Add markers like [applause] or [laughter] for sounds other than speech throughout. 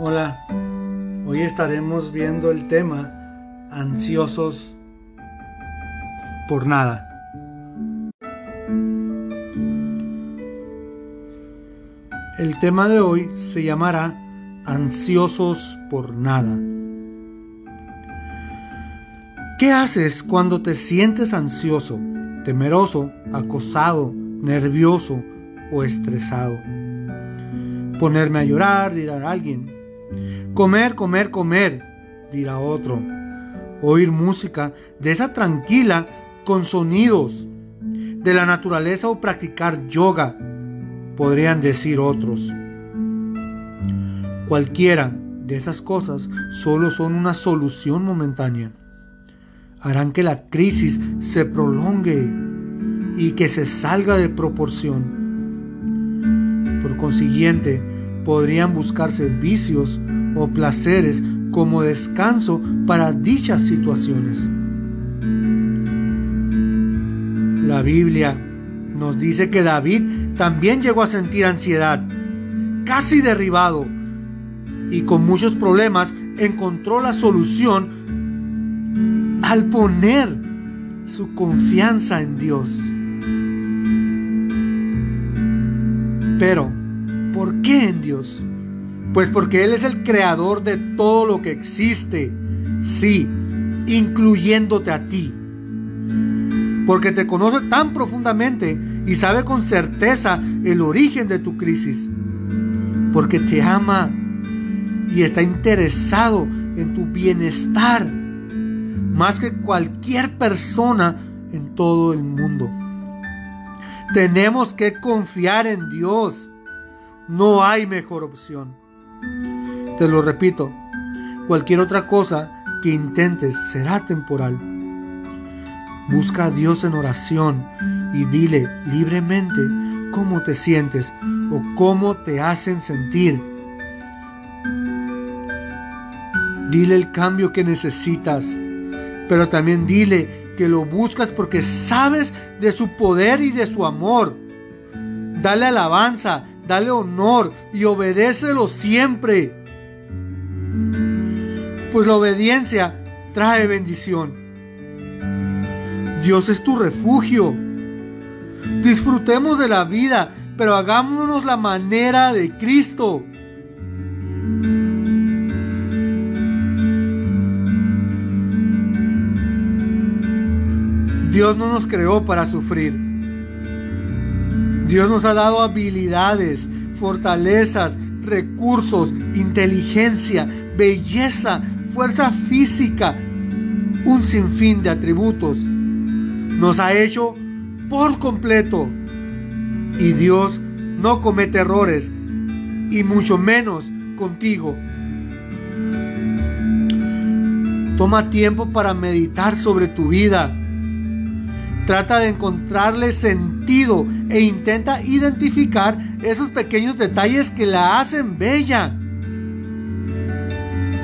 Hola, hoy estaremos viendo el tema ansiosos por nada. El tema de hoy se llamará ansiosos por nada. ¿Qué haces cuando te sientes ansioso, temeroso, acosado, nervioso o estresado? Ponerme a llorar, dirá alguien. Comer, comer, comer, dirá otro. Oír música de esa tranquila con sonidos de la naturaleza o practicar yoga, podrían decir otros. Cualquiera de esas cosas solo son una solución momentánea. Harán que la crisis se prolongue y que se salga de proporción. Por consiguiente, podrían buscarse vicios o placeres como descanso para dichas situaciones. La Biblia nos dice que David también llegó a sentir ansiedad, casi derribado, y con muchos problemas encontró la solución al poner su confianza en Dios. Pero, ¿por qué en Dios? Pues porque Él es el creador de todo lo que existe, sí, incluyéndote a ti. Porque te conoce tan profundamente y sabe con certeza el origen de tu crisis. Porque te ama y está interesado en tu bienestar más que cualquier persona en todo el mundo. Tenemos que confiar en Dios. No hay mejor opción. Te lo repito, cualquier otra cosa que intentes será temporal. Busca a Dios en oración y dile libremente cómo te sientes o cómo te hacen sentir. Dile el cambio que necesitas, pero también dile que lo buscas porque sabes de su poder y de su amor. Dale alabanza, dale honor y obedécelo siempre. Pues la obediencia trae bendición. Dios es tu refugio. Disfrutemos de la vida, pero hagámonos la manera de Cristo. Dios no nos creó para sufrir. Dios nos ha dado habilidades, fortalezas, recursos, inteligencia, belleza, fuerza física, un sinfín de atributos nos ha hecho por completo. Y Dios no comete errores, y mucho menos contigo. Toma tiempo para meditar sobre tu vida. Trata de encontrarle sentido e intenta identificar esos pequeños detalles que la hacen bella.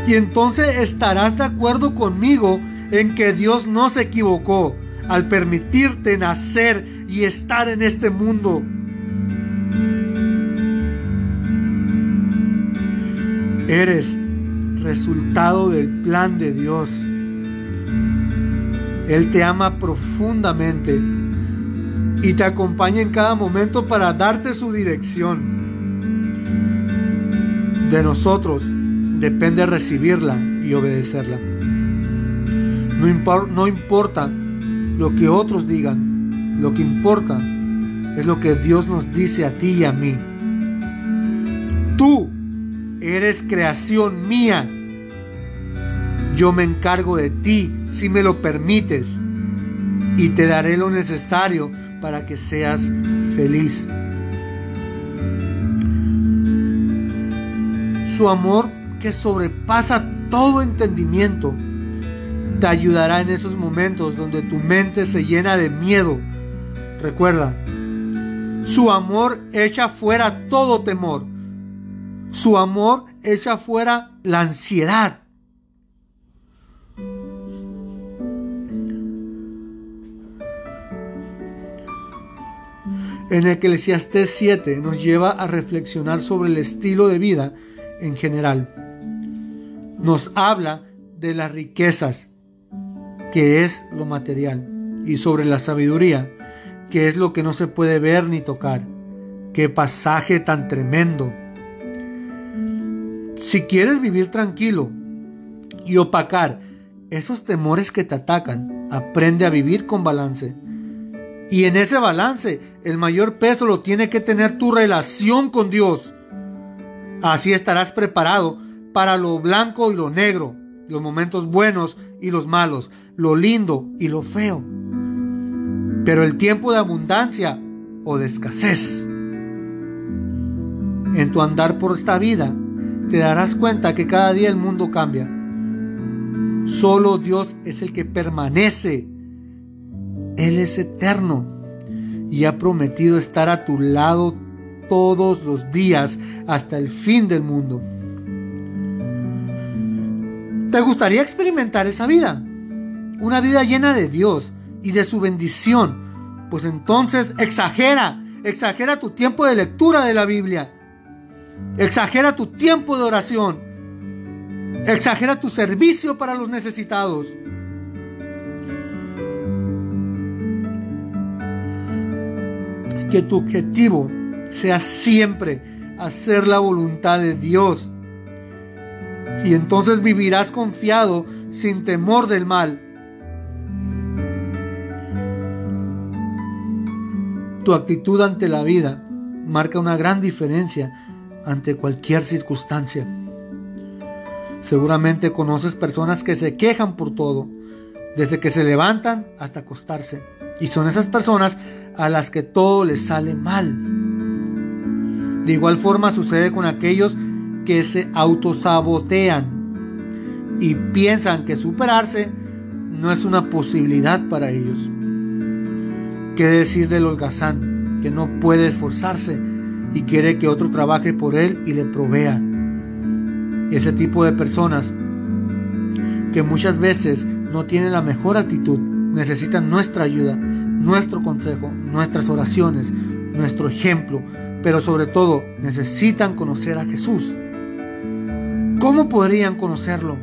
Y entonces estarás de acuerdo conmigo en que Dios no se equivocó al permitirte nacer y estar en este mundo. Eres resultado del plan de Dios. Él te ama profundamente y te acompaña en cada momento para darte su dirección. De nosotros depende recibirla y obedecerla. No, no importa lo que otros digan. Lo que importa es lo que Dios nos dice a ti y a mí. Tú eres creación mía. Yo me encargo de ti si me lo permites y te daré lo necesario para que seas feliz. Su amor que sobrepasa todo entendimiento te ayudará en esos momentos donde tu mente se llena de miedo. Recuerda, su amor echa fuera todo temor. Su amor echa fuera la ansiedad. En Eclesiastés 7 nos lleva a reflexionar sobre el estilo de vida en general. Nos habla de las riquezas, que es lo material, y sobre la sabiduría, que es lo que no se puede ver ni tocar. Qué pasaje tan tremendo. Si quieres vivir tranquilo y opacar esos temores que te atacan, aprende a vivir con balance. Y en ese balance, el mayor peso lo tiene que tener tu relación con Dios. Así estarás preparado para lo blanco y lo negro, los momentos buenos y los malos, lo lindo y lo feo. Pero el tiempo de abundancia o de escasez. En tu andar por esta vida, te darás cuenta que cada día el mundo cambia. Solo Dios es el que permanece. Él es eterno y ha prometido estar a tu lado todos los días hasta el fin del mundo. ¿Te gustaría experimentar esa vida? Una vida llena de Dios y de su bendición. Pues entonces exagera, exagera tu tiempo de lectura de la Biblia. Exagera tu tiempo de oración. Exagera tu servicio para los necesitados. Que tu objetivo sea siempre hacer la voluntad de Dios y entonces vivirás confiado sin temor del mal. Tu actitud ante la vida marca una gran diferencia ante cualquier circunstancia. Seguramente conoces personas que se quejan por todo, desde que se levantan hasta acostarse. Y son esas personas a las que todo les sale mal. De igual forma sucede con aquellos que se autosabotean y piensan que superarse no es una posibilidad para ellos. ¿Qué decir del holgazán que no puede esforzarse y quiere que otro trabaje por él y le provea? Ese tipo de personas que muchas veces no tienen la mejor actitud necesitan nuestra ayuda, nuestro consejo, nuestras oraciones, nuestro ejemplo, pero sobre todo necesitan conocer a Jesús ¿Cómo podrían conocerlo?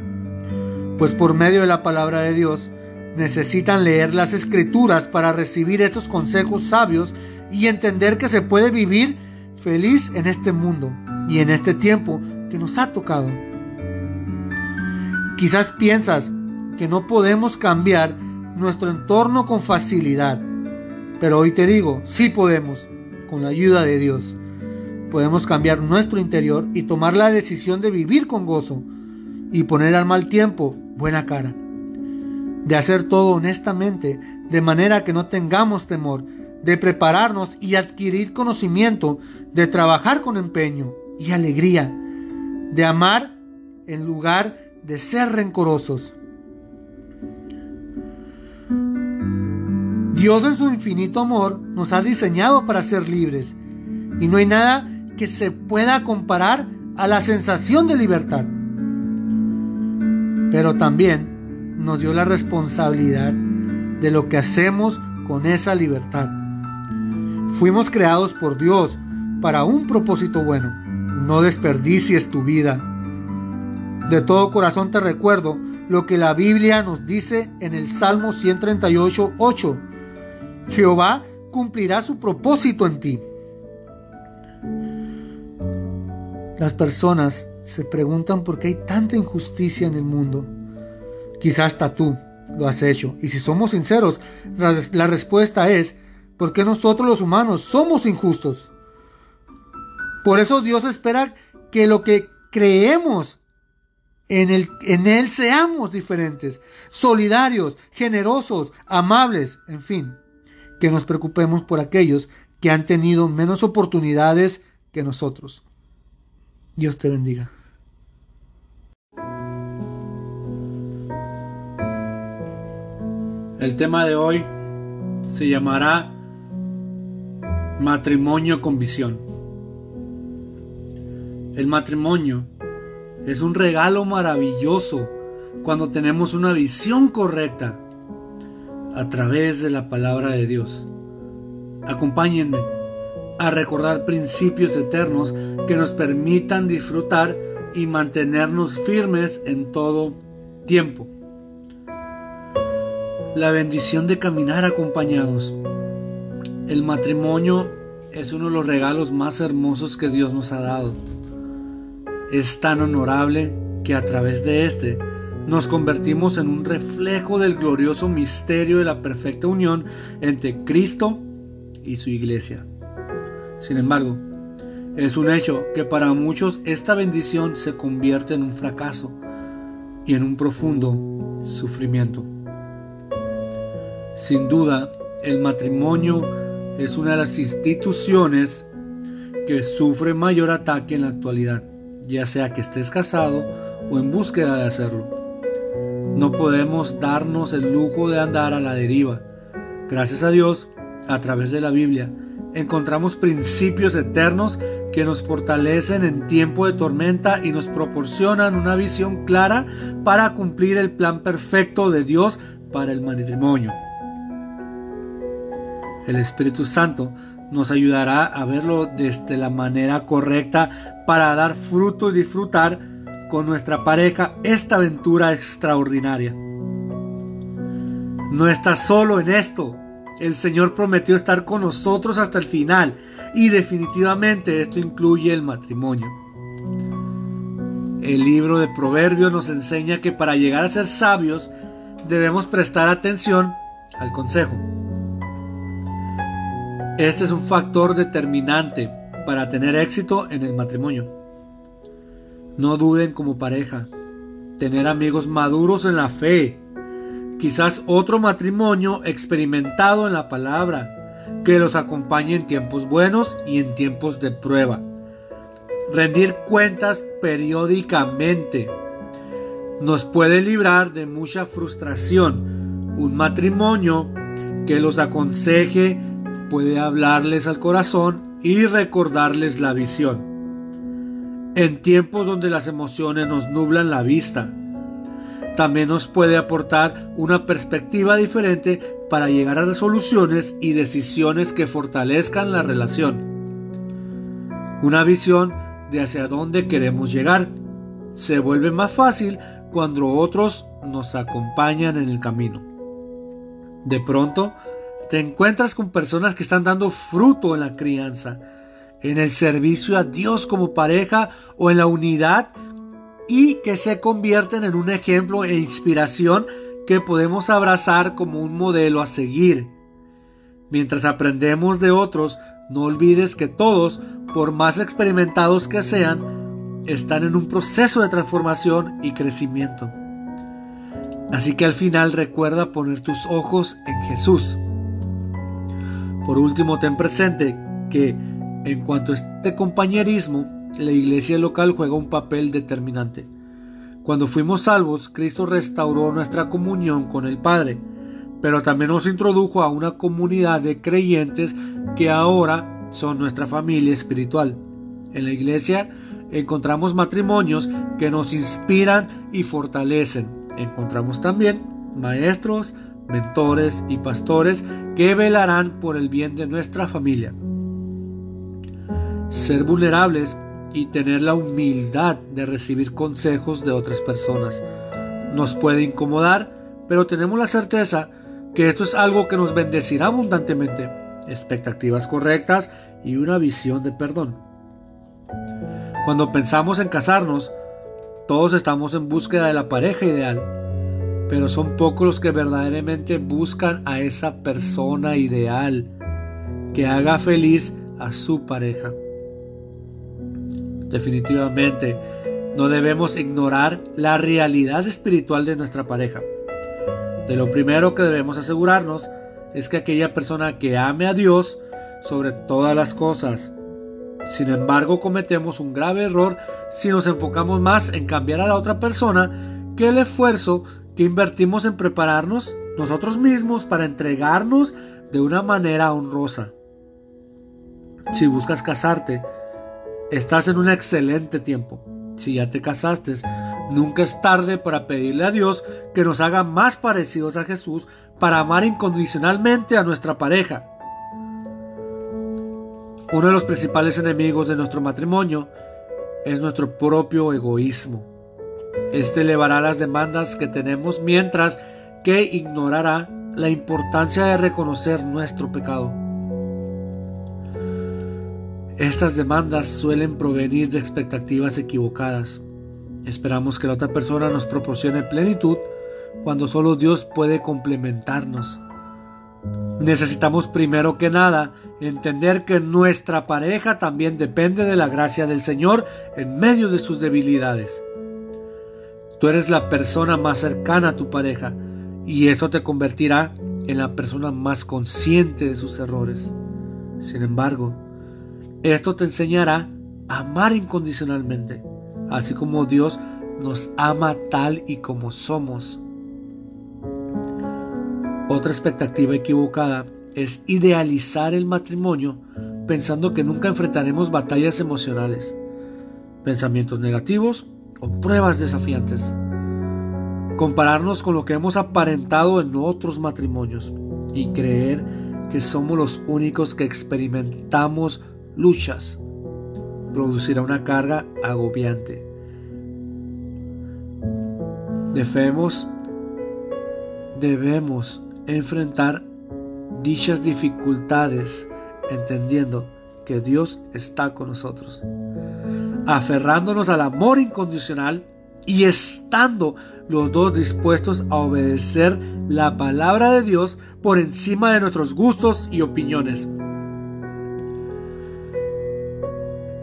Pues por medio de la palabra de Dios necesitan leer las escrituras para recibir estos consejos sabios y entender que se puede vivir feliz en este mundo y en este tiempo que nos ha tocado. Quizás piensas que no podemos cambiar nuestro entorno con facilidad, pero hoy te digo, sí podemos, con la ayuda de Dios podemos cambiar nuestro interior y tomar la decisión de vivir con gozo y poner al mal tiempo buena cara. De hacer todo honestamente, de manera que no tengamos temor, de prepararnos y adquirir conocimiento, de trabajar con empeño y alegría, de amar en lugar de ser rencorosos. Dios en su infinito amor nos ha diseñado para ser libres y no hay nada que se pueda comparar a la sensación de libertad. Pero también nos dio la responsabilidad de lo que hacemos con esa libertad. Fuimos creados por Dios para un propósito bueno. No desperdicies tu vida. De todo corazón te recuerdo lo que la Biblia nos dice en el Salmo 138, 8. Jehová cumplirá su propósito en ti. Las personas se preguntan por qué hay tanta injusticia en el mundo. Quizás hasta tú lo has hecho. Y si somos sinceros, la, respuesta es porque nosotros los humanos somos injustos. Por eso Dios espera que lo que creemos en, el, en Él seamos diferentes, solidarios, generosos, amables, en fin, que nos preocupemos por aquellos que han tenido menos oportunidades que nosotros. Dios te bendiga. El tema de hoy se llamará matrimonio con visión. El matrimonio es un regalo maravilloso cuando tenemos una visión correcta a través de la palabra de Dios. Acompáñenme a recordar principios eternos que nos permitan disfrutar y mantenernos firmes en todo tiempo. La bendición de caminar acompañados. El matrimonio es uno de los regalos más hermosos que Dios nos ha dado. Es tan honorable que a través de este nos convertimos en un reflejo del glorioso misterio de la perfecta unión entre Cristo y su iglesia. Sin embargo, es un hecho que para muchos esta bendición se convierte en un fracaso y en un profundo sufrimiento. Sin duda, el matrimonio es una de las instituciones que sufre mayor ataque en la actualidad, ya sea que estés casado o en búsqueda de hacerlo. No podemos darnos el lujo de andar a la deriva. Gracias a Dios, a través de la Biblia, encontramos principios eternos que nos fortalecen en tiempo de tormenta y nos proporcionan una visión clara para cumplir el plan perfecto de Dios para el matrimonio. El Espíritu Santo nos ayudará a verlo desde la manera correcta para dar fruto y disfrutar con nuestra pareja esta aventura extraordinaria. No estás solo en esto. El Señor prometió estar con nosotros hasta el final y definitivamente esto incluye el matrimonio. El libro de Proverbios nos enseña que para llegar a ser sabios debemos prestar atención al consejo. Este es un factor determinante para tener éxito en el matrimonio. No duden como pareja. Tener amigos maduros en la fe. Quizás otro matrimonio experimentado en la palabra que los acompañe en tiempos buenos y en tiempos de prueba. Rendir cuentas periódicamente nos puede librar de mucha frustración. Un matrimonio que los aconseje puede hablarles al corazón y recordarles la visión en tiempos donde las emociones nos nublan la vista. También nos puede aportar una perspectiva diferente para llegar a resoluciones y decisiones que fortalezcan la relación. Una visión de hacia dónde queremos llegar se vuelve más fácil cuando otros nos acompañan en el camino. De pronto, te encuentras con personas que están dando fruto en la crianza, en el servicio a Dios como pareja o en la unidad y que se convierten en un ejemplo e inspiración que podemos abrazar como un modelo a seguir. Mientras aprendemos de otros, no olvides que todos, por más experimentados que sean, están en un proceso de transformación y crecimiento. Así que al final recuerda poner tus ojos en Jesús. Por último, ten presente que en cuanto a este compañerismo, la iglesia local juega un papel determinante. Cuando fuimos salvos, Cristo restauró nuestra comunión con el Padre, pero también nos introdujo a una comunidad de creyentes que ahora son nuestra familia espiritual. En la iglesia encontramos matrimonios que nos inspiran y fortalecen. Encontramos también maestros, mentores y pastores que velarán por el bien de nuestra familia ser vulnerables y tener la humildad de recibir consejos de otras personas. Nos puede incomodar, pero tenemos la certeza que esto es algo que nos bendecirá abundantemente, expectativas correctas y una visión de perdón. Cuando pensamos en casarnos, todos estamos en búsqueda de la pareja ideal, pero son pocos los que verdaderamente buscan a esa persona ideal que haga feliz a su pareja. Definitivamente, no debemos ignorar la realidad espiritual de nuestra pareja. De lo primero que debemos asegurarnos es que aquella persona que ame a Dios sobre todas las cosas. Sin embargo, cometemos un grave error si nos enfocamos más en cambiar a la otra persona que el esfuerzo que invertimos en prepararnos nosotros mismos para entregarnos de una manera honrosa. Si buscas casarte, Estás en un excelente tiempo. Si ya te casaste, nunca es tarde para pedirle a Dios que nos haga más parecidos a Jesús para amar incondicionalmente a nuestra pareja. Uno de los principales enemigos de nuestro matrimonio es nuestro propio egoísmo. Este elevará las demandas que tenemos mientras que ignorará la importancia de reconocer nuestro pecado. Estas demandas suelen provenir de expectativas equivocadas. Esperamos que la otra persona nos proporcione plenitud cuando solo Dios puede complementarnos. Necesitamos primero que nada entender que nuestra pareja también depende de la gracia del Señor en medio de sus debilidades. Tú eres la persona más cercana a tu pareja y eso te convertirá en la persona más consciente de sus errores. Sin embargo, esto te enseñará a amar incondicionalmente, así como Dios nos ama tal y como somos. Otra expectativa equivocada es idealizar el matrimonio pensando que nunca enfrentaremos batallas emocionales, pensamientos negativos o pruebas desafiantes. Compararnos con lo que hemos aparentado en otros matrimonios y creer que somos los únicos que experimentamos luchas producirá una carga agobiante. Debemos, debemos enfrentar dichas dificultades entendiendo que Dios está con nosotros, aferrándonos al amor incondicional y estando los dos dispuestos a obedecer la palabra de Dios por encima de nuestros gustos y opiniones.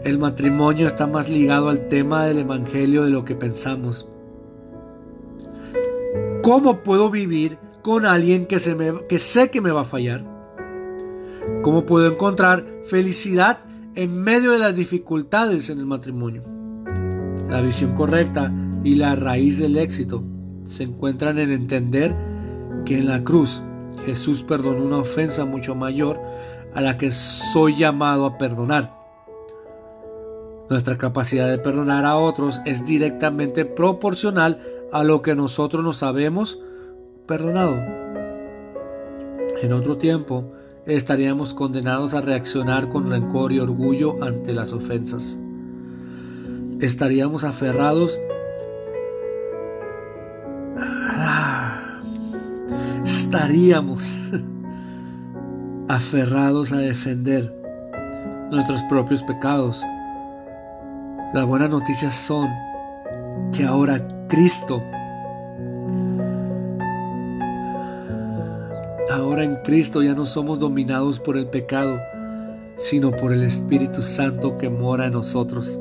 El matrimonio está más ligado al tema del Evangelio de lo que pensamos. ¿Cómo puedo vivir con alguien que, sé que me va a fallar? ¿Cómo puedo encontrar felicidad en medio de las dificultades en el matrimonio? La visión correcta y la raíz del éxito se encuentran en entender que en la cruz Jesús perdonó una ofensa mucho mayor a la que soy llamado a perdonar. Nuestra capacidad de perdonar a otros es directamente proporcional a lo que nosotros nos sabemos perdonado. En otro tiempo, estaríamos condenados a reaccionar con rencor y orgullo ante las ofensas. Estaríamos aferrados [sighs] estaríamos [laughs] aferrados a defender nuestros propios pecados. Las buenas noticias son que ahora Cristo Ahora en Cristo ya no somos dominados por el pecado, sino por el Espíritu Santo que mora en nosotros.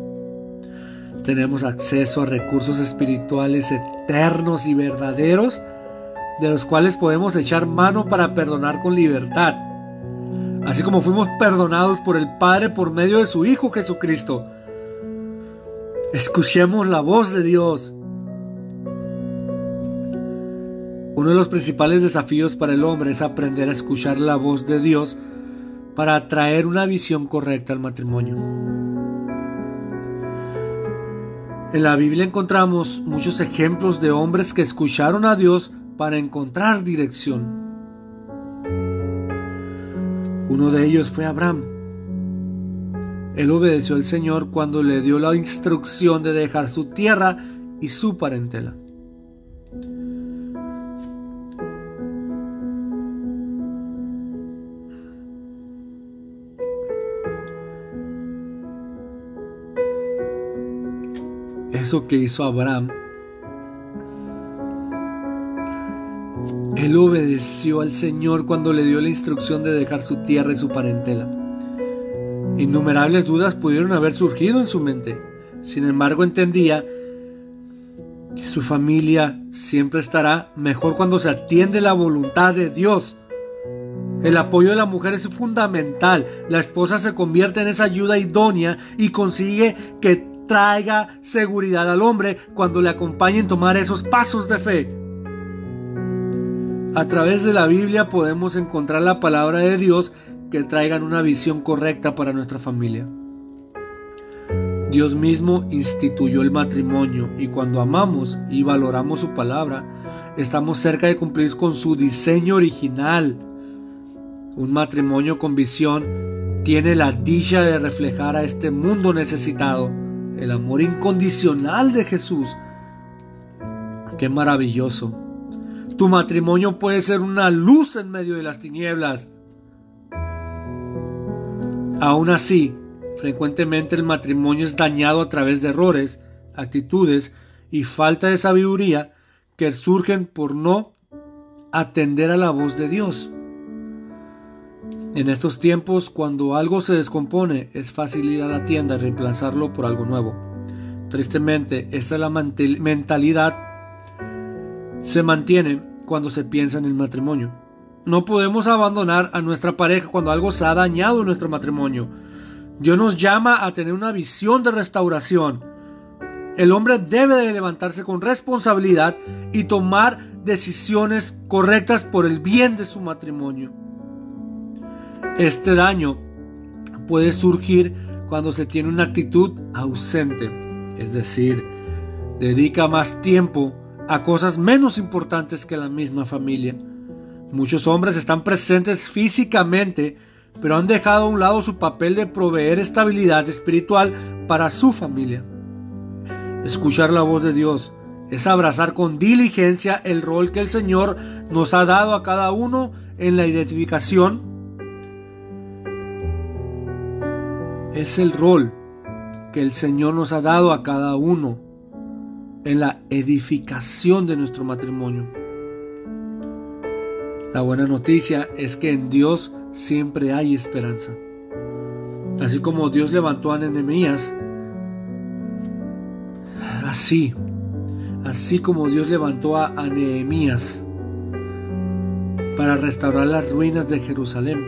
Tenemos acceso a recursos espirituales eternos y verdaderos, de los cuales podemos echar mano para perdonar con libertad, así como fuimos perdonados por el Padre por medio de su Hijo Jesucristo. Escuchemos la voz de Dios Uno de los principales desafíos para el hombre es aprender a escuchar la voz de Dios para atraer una visión correcta al matrimonio. En la Biblia encontramos muchos ejemplos de hombres que escucharon a Dios para encontrar dirección. Uno de ellos fue Abraham. Él obedeció al Señor cuando le dio la instrucción de dejar su tierra y su parentela. eso que hizo Abraham, él obedeció al Señor cuando le dio la instrucción de dejar su tierra y su parentela. Innumerables dudas pudieron haber surgido en su mente. Sin embargo, entendía que su familia siempre estará mejor cuando se atiende la voluntad de Dios. El apoyo de la mujer es fundamental. La esposa se convierte en esa ayuda idónea y consigue que traiga seguridad al hombre cuando le acompañen tomar esos pasos de fe. A través de la Biblia podemos encontrar la palabra de Dios que traigan una visión correcta para nuestra familia. Dios mismo instituyó el matrimonio y cuando amamos y valoramos su palabra, estamos cerca de cumplir con su diseño original. Un matrimonio con visión tiene la dicha de reflejar a este mundo necesitado el amor incondicional de Jesús. Qué maravilloso. Tu matrimonio puede ser una luz en medio de las tinieblas. Aún así, frecuentemente el matrimonio es dañado a través de errores, actitudes y falta de sabiduría que surgen por no atender a la voz de Dios. En estos tiempos, cuando algo se descompone, es fácil ir a la tienda y reemplazarlo por algo nuevo. Tristemente, esta es la mentalidad se mantiene cuando se piensa en el matrimonio. No podemos abandonar a nuestra pareja cuando algo se ha dañado en nuestro matrimonio. Dios nos llama a tener una visión de restauración. El hombre debe de levantarse con responsabilidad y tomar decisiones correctas por el bien de su matrimonio. Este daño puede surgir cuando se tiene una actitud ausente, es decir, dedica más tiempo a cosas menos importantes que la misma familia. Muchos hombres están presentes físicamente, pero han dejado a un lado su papel de proveer estabilidad espiritual para su familia. Escuchar la voz de Dios es abrazar con diligencia el rol que el Señor nos ha dado a cada uno en la identificación es el rol que el Señor nos ha dado a cada uno en la edificación de nuestro matrimonio. La buena noticia es que en Dios siempre hay esperanza. Así como Dios levantó a Nehemías, así, así como Dios levantó a, Nehemías para restaurar las ruinas de Jerusalén,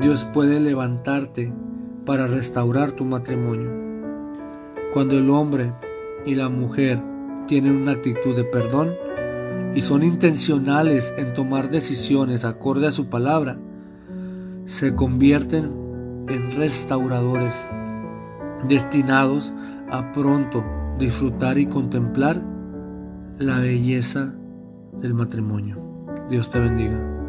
Dios puede levantarte para restaurar tu matrimonio. Cuando el hombre y la mujer tienen una actitud de perdón y son intencionales en tomar decisiones acorde a su palabra, se convierten en restauradores destinados a pronto disfrutar y contemplar la belleza del matrimonio. Dios te bendiga.